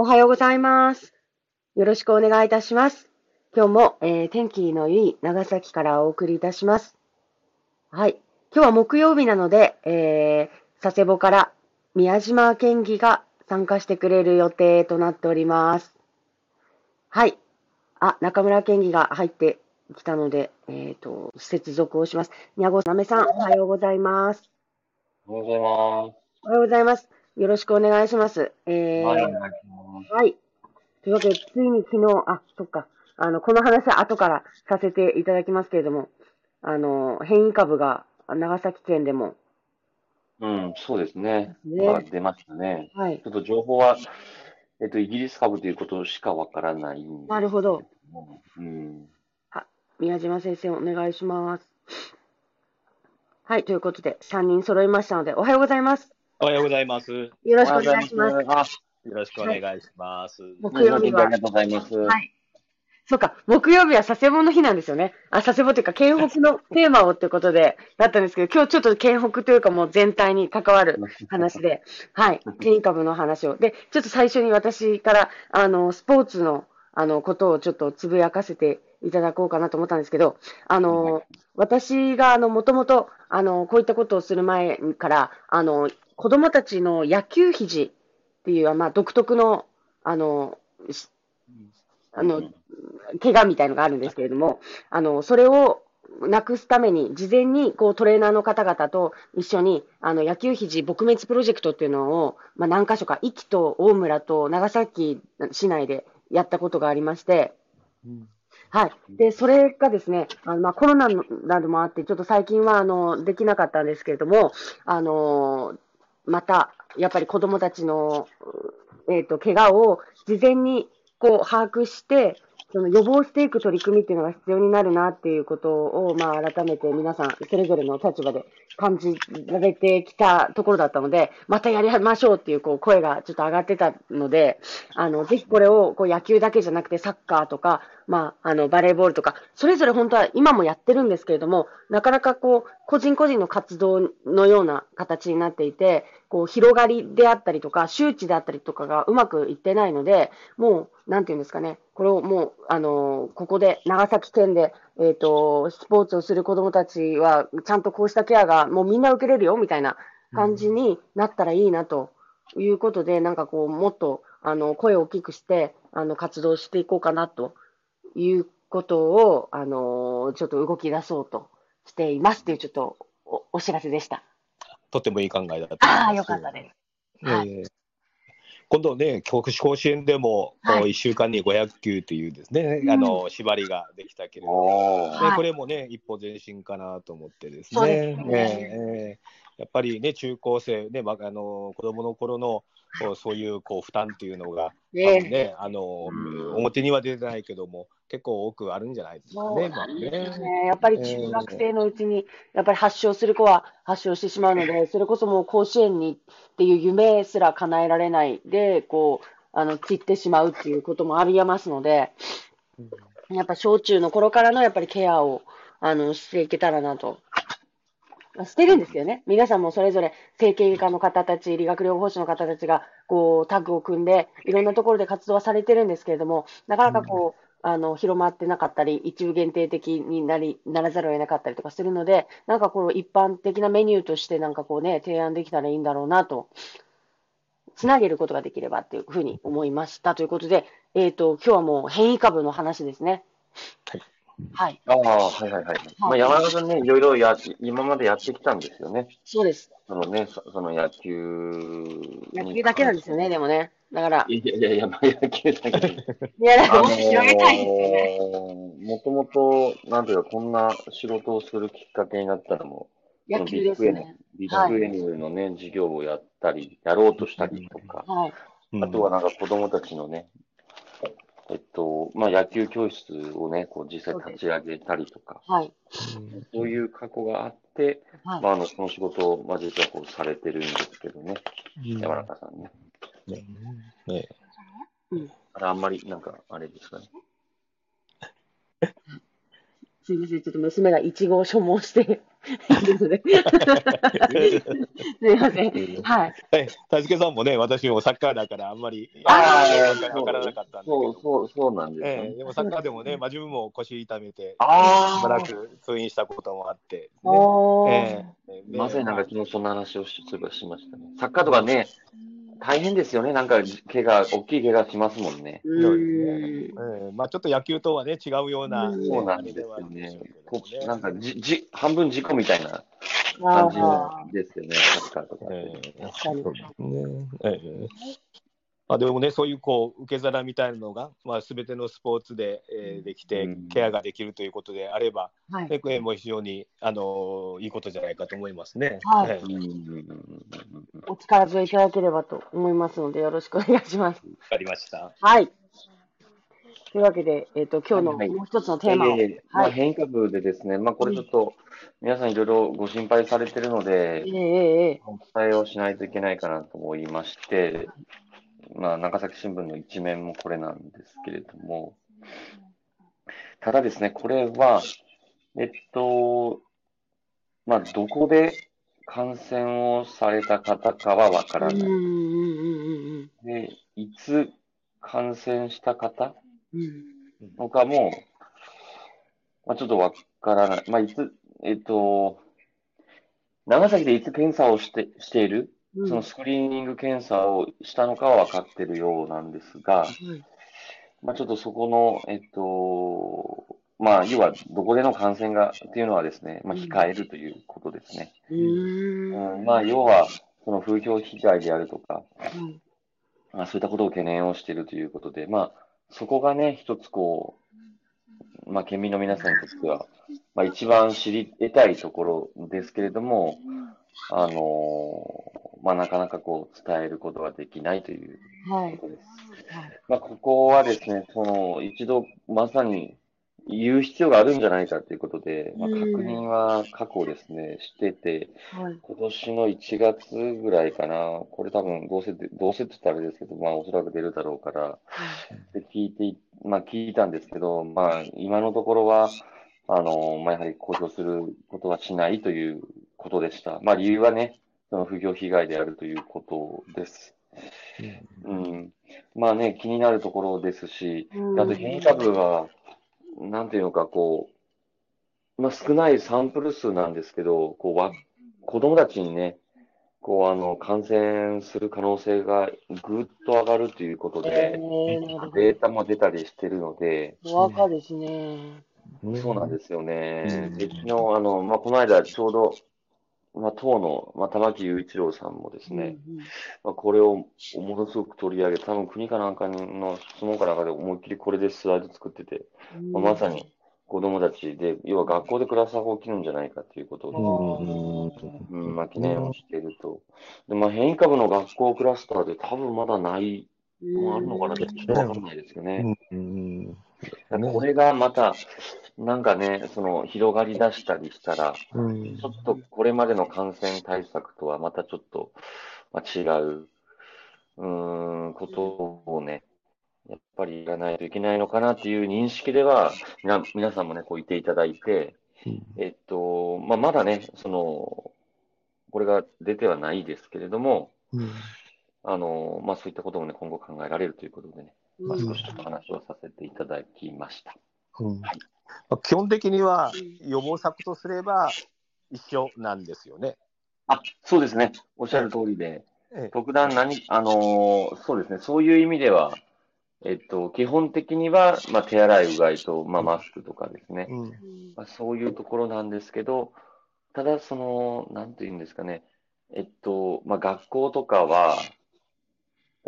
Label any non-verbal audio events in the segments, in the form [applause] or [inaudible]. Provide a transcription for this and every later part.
おはようございます。よろしくお願いいたします。今日も、えー天気のいい長崎からお送りいたします。はい。今日は木曜日なので、えー、佐世保から宮島県議が参加してくれる予定となっております。はい。あ、中村県議が入ってきたので、えっ、と、接続をします。宮越なめさん、おはようございます。おはようございます。おはようございます。よろしくお願いします。えー、はい、お願いします。はい。というわけで、ついに昨日、あ、そっか。あの、この話は後からさせていただきますけれども、あの、変異株が長崎県でも、うん、そうですね。ねまあ、出ましたね。はいち。ょっと情報は、えっと、イギリス株ということしかわからないなるほど。もうん。宮島先生、お願いします。はい。ということで、3人揃いましたので、おはようございます。おはようございます。よよろしくお願いします。す。ろしくお願いします。木曜日はありがとうございます。はい。そうか、木曜日は佐世保の日なんですよね。あ、佐世保というか、県北のテーマをということで、だったんですけど、今日ちょっと県北というかもう全体に関わる [laughs] 話で、はい、変異株の話を。で、ちょっと最初に私から、あの、スポーツの、あの、ことをちょっとつぶやかせていただこうかなと思ったんですけど、あの、私が、あの、もともと、あの、こういったことをする前から、あの、子供たちの野球肘っていう、まあ、独特の、あの、しあの、怪我みたいのがあるんですけれども、あの、それをなくすために、事前に、こう、トレーナーの方々と一緒に、あの、野球肘撲滅プロジェクトっていうのを、まあ、何箇所か、壱岐と大村と長崎市内でやったことがありまして、はい。で、それがですね、あの、まあ、コロナなどもあって、ちょっと最近は、あの、できなかったんですけれども、あの、また、やっぱり子供たちの、えっ、と、怪我を事前に、こう、把握して、その予防していく取り組みっていうのが必要になるなっていうことを、まあ、改めて皆さん、それぞれの立場で感じられてきたところだったので、またやりましょうっていう、こう、声がちょっと上がってたので、あの、ぜひこれを、こう、野球だけじゃなくて、サッカーとか、まあ、あの、バレーボールとか、それぞれ本当は今もやってるんですけれども、なかなかこう、個人個人の活動のような形になっていて、こう、広がりであったりとか、周知であったりとかがうまくいってないので、もう、なんていうんですかね、これをもう、あの、ここで、長崎県で、えっ、と、スポーツをする子供たちは、ちゃんとこうしたケアが、もうみんな受けれるよ、みたいな感じになったらいいな、ということで、なんかこう、もっと、あの、声を大きくして、あの、活動していこうかな、ということを、あの、ちょっと動き出そうとしていますっていう、ちょっとお、お知らせでした。とってもいい考えだと思います。ああ、よかったです。はいえー今度ね、甲子園でも、はいこう1週間に500球というですね、うんあの縛りができたけれども、おー。はいでこれもね、一歩前進かなと思ってですね、ですねえーやっぱりね、中高生、ねまあ、あの子供の頃のそういうこう負担っていうのが、多ね分ねあのうん表には出てないけども、結構多くあるんじゃないですかね。まね。やっぱり中学生のうちに、やっぱり発症する子は発症してしまうので、それこそもう甲子園にっていう夢すら叶えられないで、こう、あの、散ってしまうっていうこともありえますので、やっぱ小中の頃からのやっぱりケアを、あの、していけたらなと。してるんですけどね。皆さんもそれぞれ整形外科の方たち、理学療法士の方たちが、こう、タッグを組んで、いろんなところで活動はされてるんですけれども、なかなかこう、あの、広まってなかったり、一部限定的になり、ならざるを得なかったりとかするので、なんかこう、一般的なメニューとしてなんかこうね、提案できたらいいんだろうなと、つなげることができればっていうふうに思いました。ということで、えっ、と、今日はもう変異株の話ですね。はい。ああ、はいはいはい。まあ、山中さんね、いろいろや、今までやってきたんですよね。そうです。そのね、そその野球に。野球だけなんですよね、でもね。だから、いやいやいや、まあ、野球だけど。[laughs] いや、でも広げたいですよね。もともと、なんていうか、こんな仕事をするきっかけになったのも、野球ですね。ビッグエニューのね、事業をやったり、やろうとしたりとか、はい。うんあとはなんか子供たちのね、えっと、まあ野球教室をね、こう実際立ち上げたりとか、はい。そういう過去があって、はい。まああの、その仕事を、まあ実はこうされてるんですけどね、うん山中さんね。ねねあれあんまりなんか、あれですかね。[laughs] すいません、ちょっと娘がイチゴを所望して。すいません。はい。はい、たじけさんもね、私もサッカーだからあんまりあわからなかったんだけど、そうそう、そうなんですよね。ええでもサッカーでもね、まあ、自分も腰痛めて、ああしばらく通院したこともあって、ねおーええでまさになんか昨日そんな話をしそういえばしましたね。サッカーとかね、大変ですよね。なんか怪我、大きい怪我しますもんね。うそうーん。ええまあ、ちょっと野球とはね、違うような、うんねそうなんですよね。こうなんかじ、じ、半分事故みたいな感じあですよね、サッカーとか。ええ確かにそうですねええまあ、でもね、そういうこう受け皿みたいなのが、まあ、全てのスポーツで、えーできてうん、ケアができるということであれば、ーはい。ねも非常に、あのいいことじゃないかと思いますね。はいお力添えいただければと思いますので、よろしくお願いします。わかりました。はい。というわけで、えっ、と、今日のはいもう一つのテーマを。ええまあ、はい。変異株でですね、まあ、これちょっと皆さんいろいろご心配されてるのでえ、えええお伝えをしないといけないかなと思いまして、まあ、長崎新聞の一面もこれなんですけれども、ただですね、これは、えっと、まあ、どこで感染をされた方かはわからない。で、いつ感染した方？のかも、まあ、ちょっとわからない。まあ、いつ、えっと、長崎でいつ検査をして、している？うんそのスクリーニング検査をしたのかは分かってるようなんですが、はい。まあ、ちょっとそこの、えっと、まあ、要はどこでの感染がっていうのはですね、まあ、控えるということですね。うー。ん。うん、まあ、要は、その風評被害であるとか、はい。まあ、そういったことを懸念をしているということで、まあ、そこがね、一つこう、まあ、県民の皆さんにとっては、まあ、一番知り得たいところですけれども、あのまあ、なかなかこう、伝えることができないというはい。ことです。はいまあ、ここはですね、その、一度、まさに言う必要があるんじゃないかということで、まあ、うん確認は過去ですね、してて、はい。今年の1月ぐらいかな、これ多分どうせで、どうせって言ったらあれですけど、まあおそらく出るだろうから、で聞いてい、まあ聞いたんですけど、まあ今のところは、あの、まあやはり公表することはしないということでした。まあ理由はね、不業被害であるということです。うん。まあね、気になるところですし、うんあと変異株は、なんていうのか、こう、まあ、少ないサンプル数なんですけど、こうわ、子供たちにね、こう、あの、感染する可能性がぐっと上がるということえで、ー、なるデータも出たりしてるので。若ですね。そうなんですよね。うんで、昨日、あの、まあ、この間、ちょうど、まあ、党の、まあ、玉木雄一郎さんもですね、うんまあ、これをものすごく取り上げて、多分国かなんかの質問かなんかで思いっきりこれでスライド作ってて、うん。まあ、まさに子供たちで、要は学校でクラスターが起きるんじゃないかということで、うん、まあ、懸念をしていると。で、まあ、変異株の学校クラスターで多分まだないのもあるのかなってちょっとわかんないですよね。うん。これがまた、なんかね、その、広がり出したりしたら、うん。ちょっとこれまでの感染対策とはまたちょっと、まあ、違う、うーん、ことをね、やっぱりやらないといけないのかなっていう認識では、みな皆さんもね、こういていただいて、えっと、まあ、まだね、その、これが出てはないですけれども、あの、まあ、そういったこともね、今後考えられるということでね、まあ、少しちょっと話をさせていただきました。うん。まあ基本的には予防策とすれば一緒なんですよね。あ、そうですね。おっしゃる通りで、ええ特段何、あのーそうですね。そういう意味では、えっと、基本的には、まあ、手洗い、うがいと、まあ、マスクとかですね。うんまあ、そういうところなんですけど、ただ、その、なんていうんですかね。えっと、まあ、学校とかは、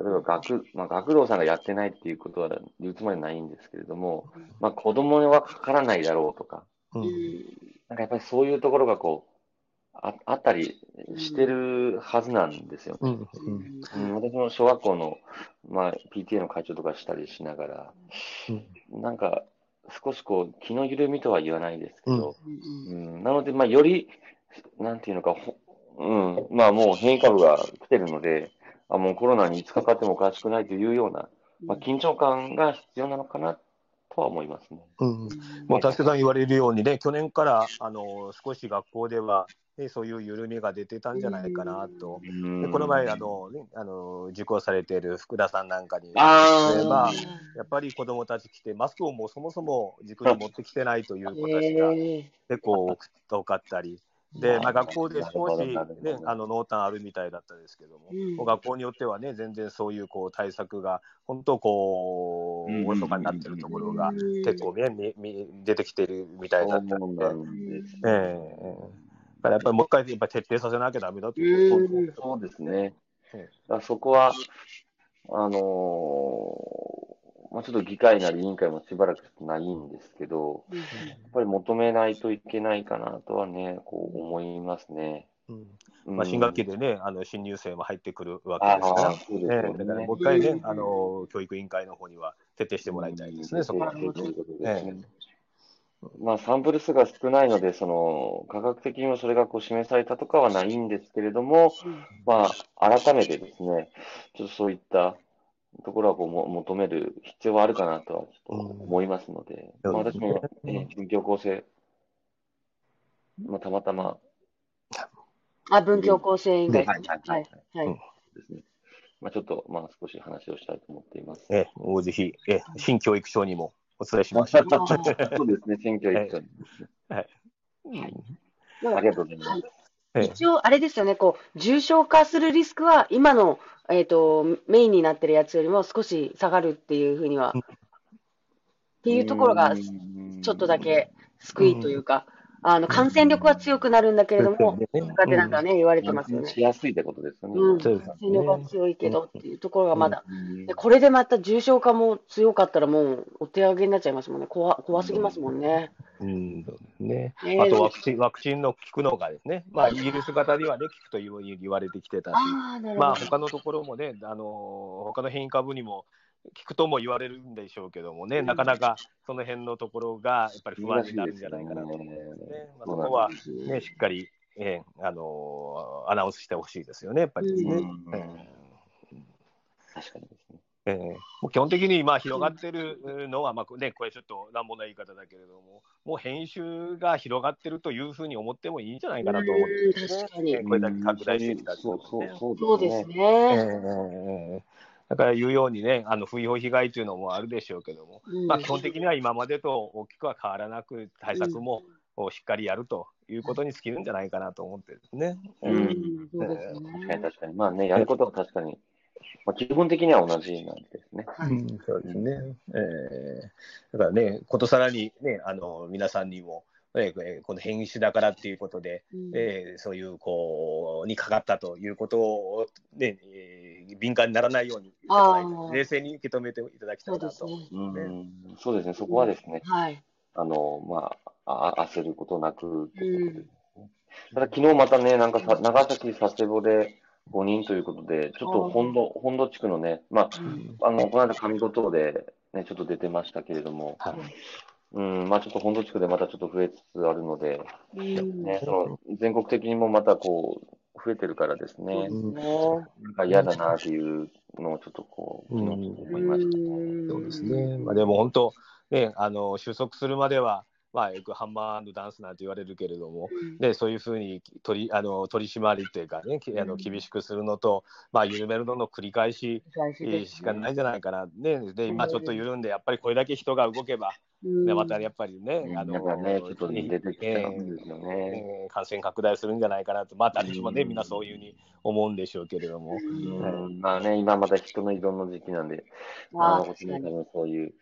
例えば学、まあ、学童さんがやってないっていうことは言うつもりはないんですけれども、まあ、子供はかからないだろうとか、ううん。んなんかやっぱりそういうところがこう、ああったりしてるはずなんですよね。うん。うん、私も小学校の、まあ、PTA の会長とかしたりしながら、なんか少しこう気の緩みとは言わないですけど、うん。なので、まあ、より、なんていうのか、ほうん、まあもう変異株が来てるので、あもうコロナにいつかかってもおかしくないというような、まあ、緊張感が必要なのかなとは思いますね。うん、もう、助さん言われるようにね、去年からあの少し学校では、ね、そういう緩みが出てたんじゃないかなと。でこの前あの、ね、あの受講されている福田さんなんかに、あー。まあ、やっぱり子どもたち来て、マスクをもうそもそも塾に持ってきてないという子たちがえ結構多かったり、でまあ、学校で少し、ね、あの濃淡あるみたいだったですけども、うん。学校によってはね、全然そういうこう対策が、本当こう、うん。おろそかになってるところがうん。結構ね、みみ出てきてるみたいだったので、んですえええ。えだからやっぱりもう一回やっぱ徹底させなきゃだめだというそうですね。え。だからそこは、あのーまあ、ちょっと議会なり委員会もしばらくないんですけど、うんやっぱり求めないといけないかなとはね、こう思いますね。うん。うん。まあ、新学期でね、あの新入生も入ってくるわけですから。そうですえよえだからねもう一回ね、うん。あの教育委員会の方には徹底してもらいたいですね、そこは。まあ、サンプル数が少ないので、その科学的にもそれがこう示されたとかはないんですけれども、まあ、改めてですね、ちょっとそういったところはこうも求める必要はあるかなとはちょっと思いますので、うんまあ、私も、うん。えー文教構成、まあ、たまたま、あ、文教構成委員会。はいはいはい。ですね、まあ、ちょっと、まあ、少し話をしたいと思っています。ええもうぜひ、ええ新教育省にもお伝えしましょう。[laughs] そうですね、選挙一緒に。[laughs] うん。ありがとうございます。ええ。一応、あれですよね、こう、重症化するリスクは、今の、えっ、と、メインになってるやつよりも少し下がるっていうふうには、っていうところが、ちょっとだけ救いというか、あの、感染力は強くなるんだけれども、他でなんかね、言われてますよね。しやすいってことですよね。うん、感染力は強いけどっていうところがまだ、うん。でこれでまた重症化も強かったらもうお手上げになっちゃいますもんね。怖怖すぎますもんね。うんそうですね、ね。あとワクチンワクチンの効くのがですね、まあ、イギリス型にはね、効くと言わ言われてきてたし、あ。まあ他のところもね、あの他の変異株にも効くとも言われるんでしょうけどもね、なかなかその辺のところがやっぱり不安になるんじゃないかなと思うんですね。まあ、そこは、ね、しっかり、えーあのアナウンスしてほしいですよね、やっぱりね。うん。え確かにですね。ーえ。ーもう基本的にまあ広がってるのは、まあね、これちょっと乱暴な言い方だけれども、もう変種が広がってるというふうに思ってもいいんじゃないかなと思ってるんですね。うん。確かにえーこれだけ拡大してきたね。そうそうですね。えね。ーだから言うようにね、あの不要被害というのもあるでしょうけども、うん。まあ、基本的には今までと大きくは変わらなく、対策もしっかりやるということに尽きるんじゃないかなと思ってるんですね。ううんうです確かにね。確かに。まあね、やることは確かに、まあ、基本的には同じなんですね。はいうんそうですね。えーだからね、ことさらにね、あの皆さんにも、ね、えーこの変異種だからっていうことで、うんえーそういうこうにかかったということを、ねえー敏感にならないように冷静に受け止めていただきたいうなと。そですね。うん、そうですね、そこはですね、はい。あの、まあ、あ焦ることなくっていうことですうね。ただ、昨日またね、なんかさ、長崎佐世保で5人ということで、ちょっと本土、本土地区のね、まうん。あ、あの、この間、上五島で、ね、ちょっと出てましたけれども、はい。うん、まあ、ちょっと本土地区でまたちょっと増えつつあるので、うん。ね、その、全国的にもまたこう、増えてるからですね。で、すね。なんか嫌だなっていうのをちょっとこう、昨日ちょっと思いましたね。うん。そうですね。まあ、でも本当、ね、あの収束するまでは、まあ、よくハンマーダンスなんて言われるけれども、うん。でそういうふうに取りあの取り締まりというかね、きあのうん厳しくするのと、まあ、緩めるのの繰り返ししかないんじゃないかな、ね、で今ちょっと緩んで、やっぱりこれだけ人が動けば、うん。ねまたやっぱりね、あのちょっと出てきたんですよね。えー感染拡大するんじゃないかなと、まあ、誰しもね、うん。みんなそういうふうに思うんでしょうけれども。うん。まあね、今まだ人の移動の時期なんで、あの、そういう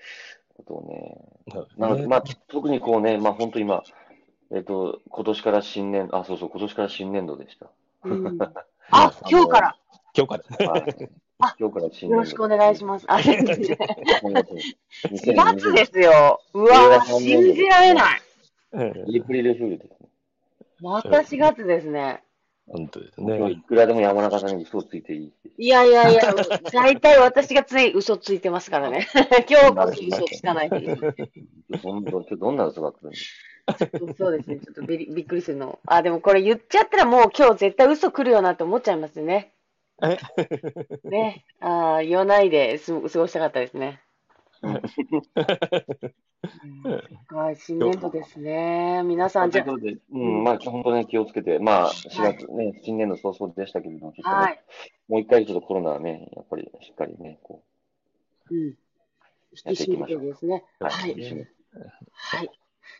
ことをね、なので、まあ、特にこうね、まあ本当今、えっと、今年から新年、あ、そうそう、今年から新年度でした。うん [laughs] あ、今日から。今日から、はいあ今日から新年度。よろしくお願いします。あ、4 4月ですよ。うわー信じられない。うんエイプリルフールですね。また4月ですね。本当です今日いね。くらでも山中さんに嘘をついていいし。いやいやいや、大体私がつい嘘ついてますからね。今日こそ嘘つかない。本当、今日どんな嘘が来るんそうですね。ちょっとびりびっくりするの。あ、でもこれ言っちゃったらもう今日絶対嘘来るよなって思っちゃいますよね。え？ね。あー言わないです過ごしたかったですね。はい、新年度ですね。皆さん、じゃあうことで、うん、まあ、本当ね、気をつけて、まあ、4月ね、新年度早々でしたけれども、ちょっとね、はい。もう一回ちょっとコロナはね、やっぱりしっかりね、こううん。引き締めてですね。はい一緒にはい。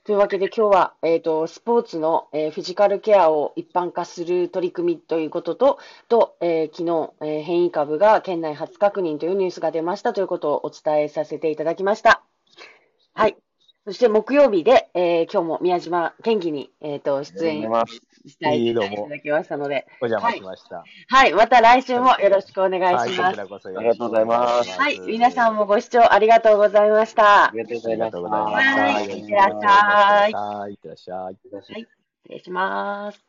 というわけで今日は、えっ、と、スポーツの、えーフィジカルケアを一般化する取り組みということと、と、えー昨日、え変異株が県内初確認というニュースが出ましたということをお伝えさせていただきました。はい。そして木曜日で、えー今日も宮島県議に、えっ、と、出演りがとうございます。したいいいどうもいただきましたので、お邪魔しました。はい。また来週もよろしくお願はいい、します。こちらこそありがとうございますはい。皆さんもご視聴ありがとうございましたあ。りがとうごありざいました。がとうございました。はいいってらっしゃいはい、いってらっしゃい。失礼します。